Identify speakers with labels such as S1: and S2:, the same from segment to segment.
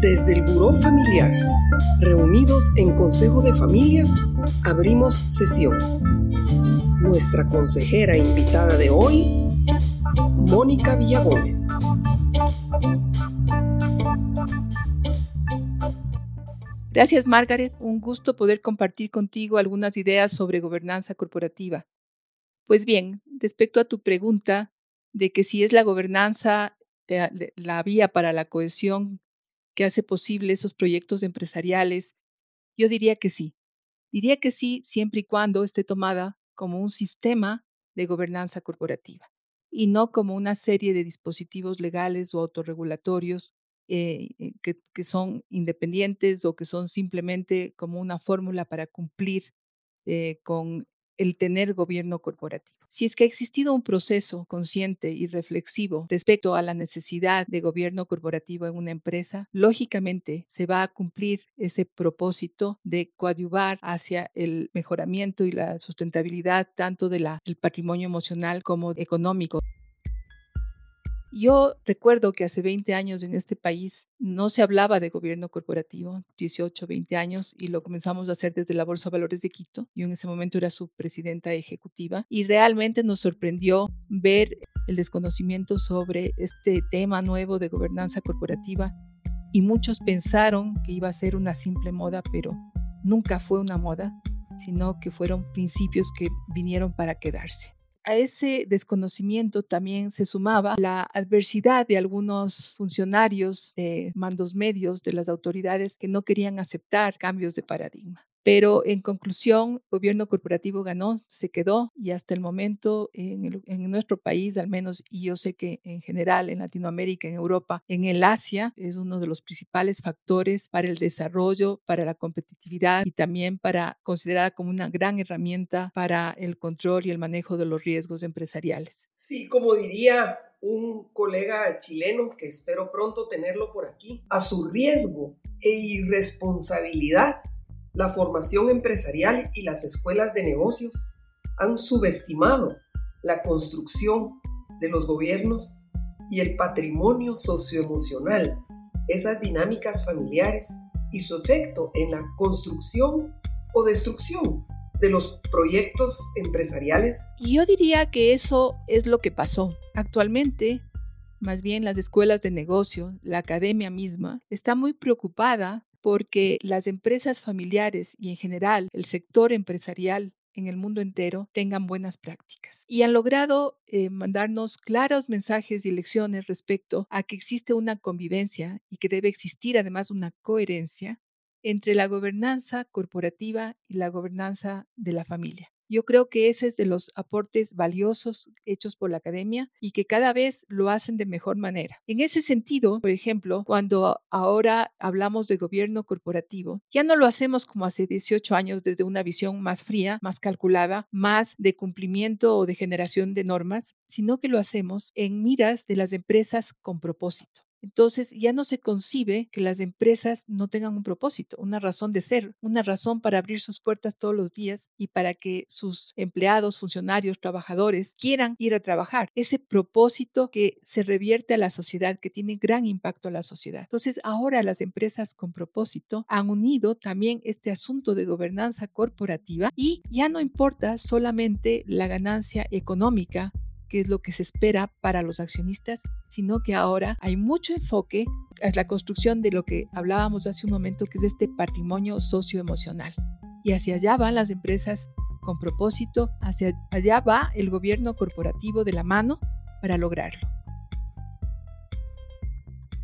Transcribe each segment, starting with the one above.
S1: Desde el Buró Familiar, reunidos en Consejo de Familia, abrimos sesión. Nuestra consejera invitada de hoy, Mónica Villagómez.
S2: Gracias, Margaret. Un gusto poder compartir contigo algunas ideas sobre gobernanza corporativa. Pues bien, respecto a tu pregunta de que si es la gobernanza la vía para la cohesión que hace posible esos proyectos empresariales, yo diría que sí. Diría que sí siempre y cuando esté tomada como un sistema de gobernanza corporativa y no como una serie de dispositivos legales o autorregulatorios eh, eh, que, son independientes o que son simplemente como una fórmula para cumplir eh, con el tener gobierno corporativo. Si es que ha existido un proceso consciente y reflexivo respecto a la necesidad de gobierno corporativo en una empresa, lógicamente se va a cumplir ese propósito de coadyuvar hacia el mejoramiento y la sustentabilidad tanto del patrimonio emocional como económico. Yo recuerdo que hace 20 años en este país no se hablaba de gobierno corporativo, 18, 20 años, y lo comenzamos a hacer desde la Bolsa de Valores de Quito. Yo en ese momento era su presidenta ejecutiva y realmente nos sorprendió ver el desconocimiento sobre este tema nuevo de gobernanza corporativa y muchos pensaron que iba a ser una simple moda, pero nunca fue una moda, sino que fueron principios que vinieron para quedarse a ese desconocimiento también se sumaba la adversidad de algunos funcionarios de mandos medios de las autoridades que no querían aceptar cambios de paradigma. Pero en conclusión, el gobierno corporativo ganó, se quedó y hasta el momento en, nuestro país, al menos, y yo sé que en general en Latinoamérica, en Europa, en el Asia, es uno de los principales factores para el desarrollo, para la competitividad y también para considerada como una gran herramienta para el control y el manejo de los riesgos empresariales.
S1: Sí, como diría un colega chileno que espero pronto tenerlo por aquí, a su riesgo e irresponsabilidad la formación empresarial y las escuelas de negocios han subestimado la construcción de los gobiernos y el patrimonio socioemocional, esas dinámicas familiares y su efecto en la construcción o destrucción de los proyectos empresariales?
S2: Yo diría que eso es lo que pasó. Actualmente, más bien las escuelas de negocio, la academia misma, está muy preocupada porque las empresas familiares y en general el sector empresarial en el mundo entero tengan buenas prácticas. Y han logrado eh, mandarnos claros mensajes y lecciones respecto a que existe una convivencia y que debe existir además una coherencia entre la gobernanza corporativa y la gobernanza de la familia. Yo creo que ese es de los aportes valiosos hechos por la academia y que cada vez lo hacen de mejor manera. En ese sentido, por ejemplo, cuando ahora hablamos de gobierno corporativo, ya no lo hacemos como hace 18 años desde una visión más fría, más calculada, más de cumplimiento o de generación de normas, sino que lo hacemos en miras de las empresas con propósito. Entonces ya no se concibe que las empresas no tengan un propósito, una razón de ser, una razón para abrir sus puertas todos los días y para que sus empleados, funcionarios, trabajadores quieran ir a trabajar. Ese propósito que se revierte a la sociedad, que tiene gran impacto a la sociedad. Entonces ahora las empresas con propósito han unido también este asunto de gobernanza corporativa y ya no importa solamente la ganancia económica que es lo que se espera para los accionistas, sino que ahora hay mucho enfoque a la construcción de lo que hablábamos hace un momento, que es este patrimonio socioemocional. Y hacia allá van las empresas con propósito, hacia allá va el gobierno corporativo de la mano para lograrlo.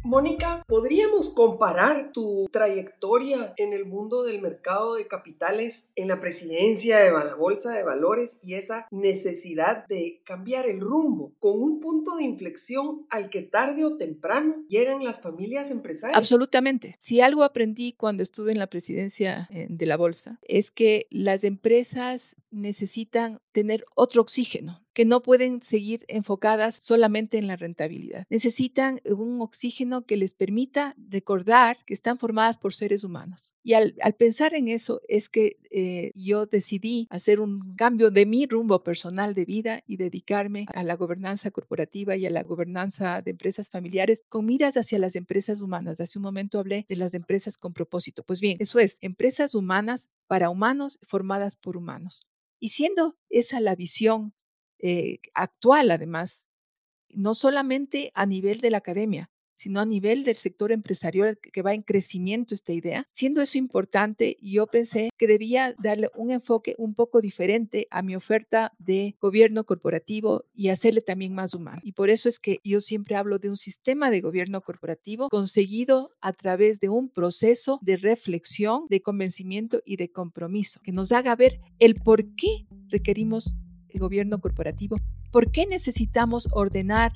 S1: Mónica, ¿podríamos comparar tu trayectoria en el mundo del mercado de capitales, en la presidencia de la Bolsa de Valores y esa necesidad de cambiar el rumbo con un punto de inflexión al que tarde o temprano llegan las familias empresarias?
S2: Absolutamente. Si algo aprendí cuando estuve en la presidencia eh, de la Bolsa es que las empresas necesitan tener otro oxígeno que no pueden seguir enfocadas solamente en la rentabilidad. Necesitan un oxígeno que les permita recordar que están formadas por seres humanos. Y al, pensar en eso es que eh, yo decidí hacer un cambio de mi rumbo personal de vida y dedicarme a la gobernanza corporativa y a la gobernanza de empresas familiares con miras hacia las empresas humanas. Hace un momento hablé de las empresas con propósito. Pues bien, eso es, empresas humanas para humanos formadas por humanos. Y siendo esa la visión eh, actual, además, no solamente a nivel de la academia, sino a nivel del sector empresarial que va en crecimiento esta idea. Siendo eso importante, yo pensé que debía darle un enfoque un poco diferente a mi oferta de gobierno corporativo y hacerle también más humano. Y por eso es que yo siempre hablo de un sistema de gobierno corporativo conseguido a través de un proceso de reflexión, de convencimiento y de compromiso, que nos haga ver el por qué requerimos el gobierno corporativo, por qué necesitamos ordenar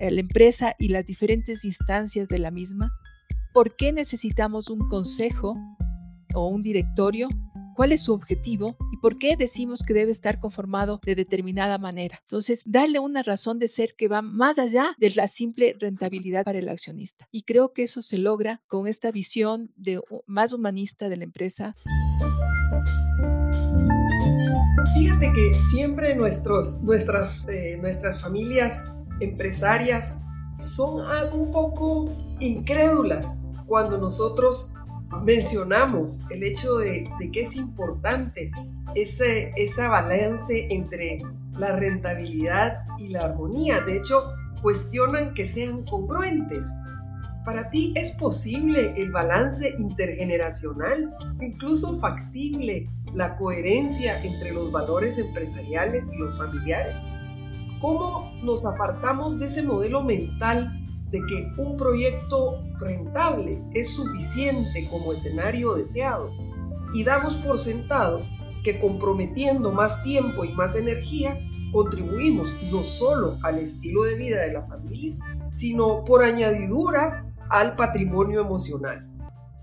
S2: eh, la empresa y las diferentes instancias de la misma? ¿Por qué necesitamos un consejo o un directorio? ¿Cuál es su objetivo? ¿Y por qué decimos que debe estar conformado de determinada manera? Entonces, darle una razón de ser que va más allá de la simple rentabilidad para el accionista. Y creo que eso se logra con esta visión de, más humanista de la empresa.
S1: Fíjate que siempre nuestros, nuestras, eh, nuestras familias empresarias son un poco incrédulas cuando nosotros mencionamos el hecho de, que es importante ese, ese balance entre la rentabilidad y la armonía. De hecho, cuestionan que sean congruentes. ¿Para ti es posible el balance intergeneracional, incluso factible la coherencia entre los valores empresariales y los familiares? ¿Cómo nos apartamos de ese modelo mental de que un proyecto rentable es suficiente como escenario deseado y damos por sentado que comprometiendo más tiempo y más energía contribuimos no solo al estilo de vida de la familia, sino por añadidura al patrimonio emocional?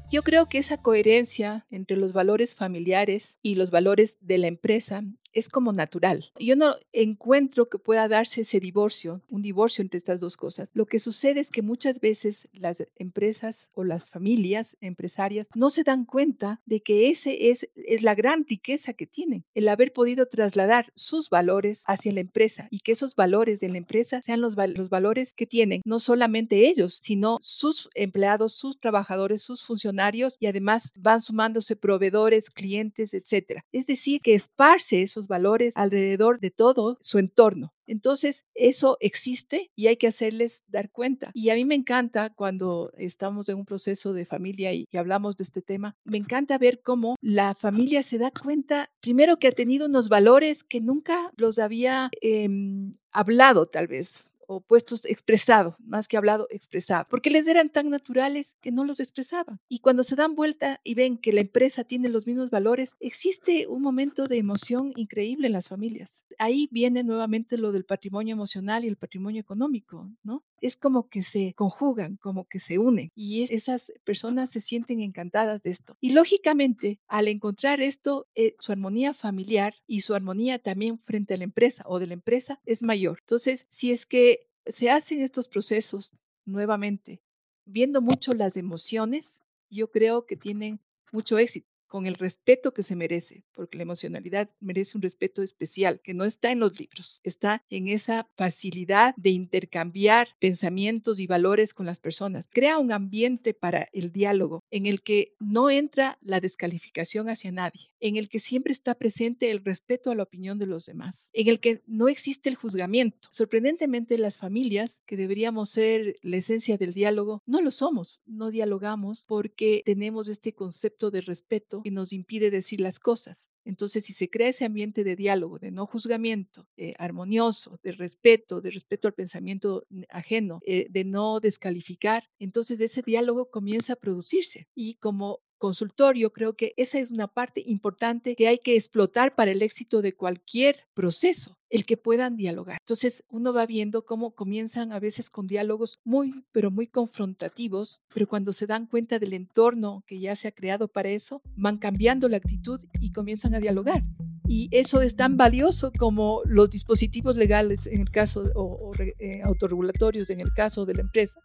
S2: Yo creo que esa coherencia entre los valores familiares y los valores de la empresa es como natural. Yo no encuentro que pueda darse ese divorcio, un divorcio entre estas dos cosas. Lo que sucede es que muchas veces las empresas o las familias empresarias no se dan cuenta de que ese es, es la gran riqueza que tienen, el haber podido trasladar sus valores hacia la empresa y que esos valores de la empresa sean los, los valores que tienen no solamente ellos, sino sus empleados, sus trabajadores, sus funcionarios y además van sumándose proveedores, clientes, etcétera. Es decir, que esparce esos valores alrededor de todo su entorno. Entonces, eso existe y hay que hacerles dar cuenta. Y a mí me encanta cuando estamos en un proceso de familia y, hablamos de este tema, me encanta ver cómo la familia se da cuenta, primero que ha tenido unos valores que nunca los había em, hablado tal vez o puestos expresado, más que hablado, expresado, porque les eran tan naturales que no los expresaban. Y cuando se dan vuelta y ven que la empresa tiene los mismos valores, existe un momento de emoción increíble en las familias. Ahí viene nuevamente lo del patrimonio emocional y el patrimonio económico, ¿no? Es como que se conjugan, como que se unen y esas personas se sienten encantadas de esto. Y lógicamente, al encontrar esto, eh, su armonía familiar y su armonía también frente a la empresa o de la empresa es mayor. Entonces, si es que se hacen estos procesos nuevamente, viendo mucho las emociones, yo creo que tienen mucho éxito con el respeto que se merece, porque la emocionalidad merece un respeto especial que no está en los libros, está en esa facilidad de intercambiar pensamientos y valores con las personas. Crea un ambiente para el diálogo en el que no entra la descalificación hacia nadie, en el que siempre está presente el respeto a la opinión de los demás, en el que no existe el juzgamiento. Sorprendentemente, las familias, que deberíamos ser la esencia del diálogo, no lo somos, no dialogamos porque tenemos este concepto de respeto que nos impide decir las cosas. Entonces, si se crea ese ambiente de diálogo, de no juzgamiento, eh, armonioso, de respeto, de respeto al pensamiento ajeno, eh, de no descalificar, entonces ese diálogo comienza a producirse. Y como consultorio, creo que esa es una parte importante que hay que explotar para el éxito de cualquier proceso el que puedan dialogar. Entonces uno va viendo cómo comienzan a veces con diálogos muy, pero muy confrontativos, pero cuando se dan cuenta del entorno que ya se ha creado para eso, van cambiando la actitud y comienzan a dialogar. Y eso es tan valioso como los dispositivos legales en el caso, o, eh, autorregulatorios en el caso de la empresa,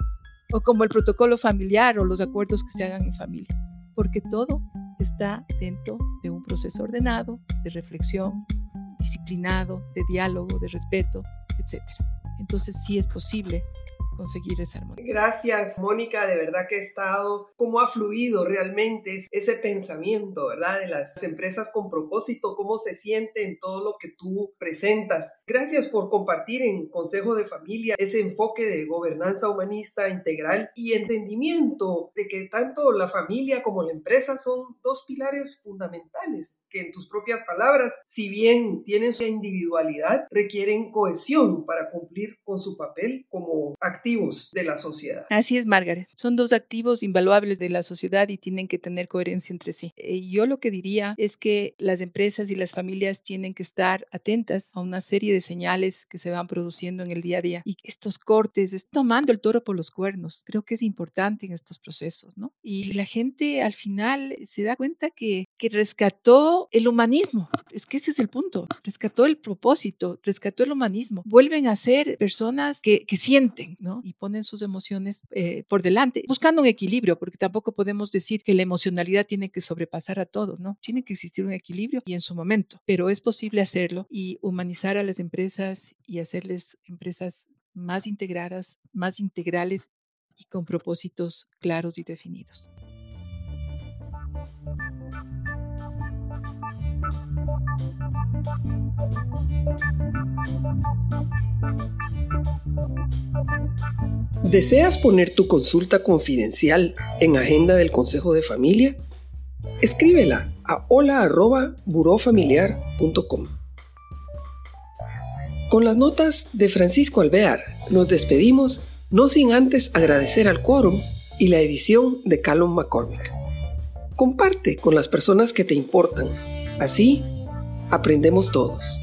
S2: o como el protocolo familiar o los acuerdos que se hagan en familia, porque todo está dentro de un proceso ordenado, de reflexión, disciplinado, de diálogo, de respeto, etc. Entonces sí es posible conseguir esa armonía.
S1: Gracias, Mónica, de verdad que he estado, cómo ha fluido realmente ese pensamiento, ¿verdad? De las empresas con propósito, cómo se siente en todo lo que tú presentas. Gracias por compartir en Consejo de Familia ese enfoque de gobernanza humanista integral y entendimiento de que tanto la familia como la empresa son dos pilares fundamentales que en tus propias palabras, si bien tienen su individualidad, requieren cohesión para cumplir con su papel como activo de la sociedad.
S2: Así es, Margaret. Son dos activos invaluables de la sociedad y tienen que tener coherencia entre sí. Eh, yo lo que diría es que las empresas y las familias tienen que estar atentas a una serie de señales que se van produciendo en el día a día y estos cortes, es tomando el toro por los cuernos. Creo que es importante en estos procesos, ¿no? Y la gente al final se da cuenta que, que rescató el humanismo. Es que ese es el punto. Rescató el propósito, rescató el humanismo. Vuelven a ser personas que, que sienten, Y ponen sus emociones eh, por delante, buscando un equilibrio, porque tampoco podemos decir que la emocionalidad tiene que sobrepasar a todo, ¿no? Tiene que existir un equilibrio y en su momento, pero es posible hacerlo y humanizar a las empresas y hacerles empresas más integradas, más integrales y con propósitos claros y definidos.
S1: ¿Deseas poner tu consulta confidencial en agenda del Consejo de Familia? Escríbela a hola.burofamiliar.com. Con las notas de Francisco Alvear nos despedimos, no sin antes agradecer al quórum y la edición de Callum McCormick. Comparte con las personas que te importan. Así, aprendemos todos.